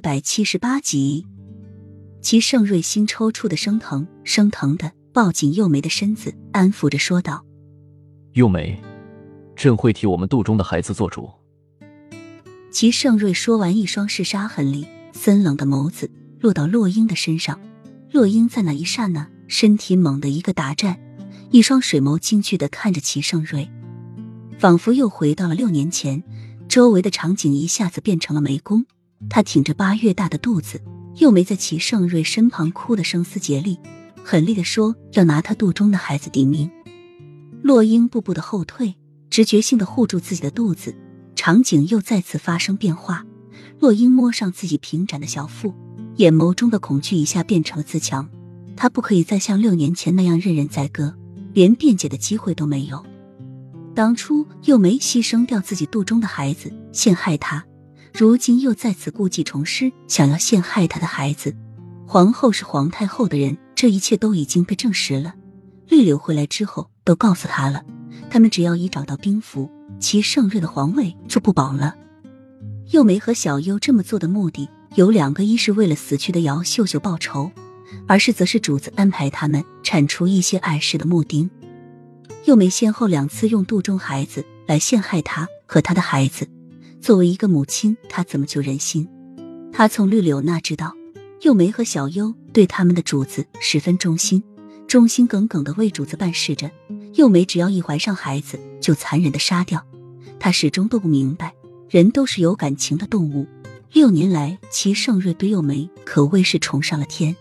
百七十八集，齐盛瑞心抽搐的生疼，生疼的抱紧幼梅的身子，安抚着说道：“幼梅，朕会替我们肚中的孩子做主。”齐盛瑞说完，一双是杀狠厉、森冷的眸子落到洛英的身上。洛英在那一刹那，身体猛地一个打颤，一双水眸惊惧的看着齐盛瑞，仿佛又回到了六年前。周围的场景一下子变成了湄公，他挺着八月大的肚子，又没在齐盛瑞身旁哭得声嘶竭力，狠厉的说要拿他肚中的孩子抵命。洛英步步的后退，直觉性的护住自己的肚子。场景又再次发生变化，洛英摸上自己平展的小腹，眼眸中的恐惧一下变成了自强。他不可以再像六年前那样任人宰割，连辩解的机会都没有。当初又没牺牲掉自己肚中的孩子，陷害他，如今又再次故技重施，想要陷害他的孩子。皇后是皇太后的人，这一切都已经被证实了。绿柳回来之后都告诉他了，他们只要一找到兵符，齐盛瑞的皇位就不保了。幼梅和小优这么做的目的有两个：一是为了死去的姚秀秀报仇，二是则是主子安排他们铲除一些碍事的木丁。幼梅先后两次用肚中孩子来陷害他和他的孩子，作为一个母亲，她怎么就忍心？她从绿柳那知道，幼梅和小优对他们的主子十分忠心，忠心耿耿的为主子办事着。幼梅只要一怀上孩子，就残忍的杀掉。她始终都不明白，人都是有感情的动物。六年来，齐盛瑞对幼梅可谓是宠上了天。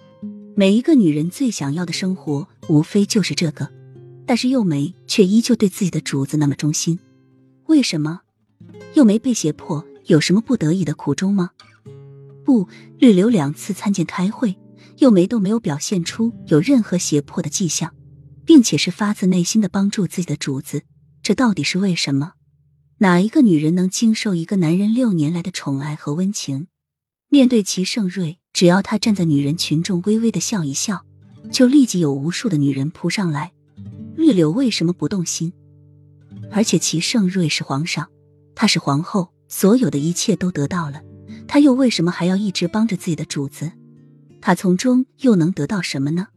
每一个女人最想要的生活，无非就是这个。但是幼梅却依旧对自己的主子那么忠心，为什么？又没被胁迫，有什么不得已的苦衷吗？不，绿柳两次参见开会，又梅都没有表现出有任何胁迫的迹象，并且是发自内心的帮助自己的主子，这到底是为什么？哪一个女人能经受一个男人六年来的宠爱和温情？面对齐盛瑞，只要他站在女人群众，微微的笑一笑，就立即有无数的女人扑上来。绿柳为什么不动心？而且齐盛瑞是皇上，她是皇后，所有的一切都得到了，她又为什么还要一直帮着自己的主子？她从中又能得到什么呢？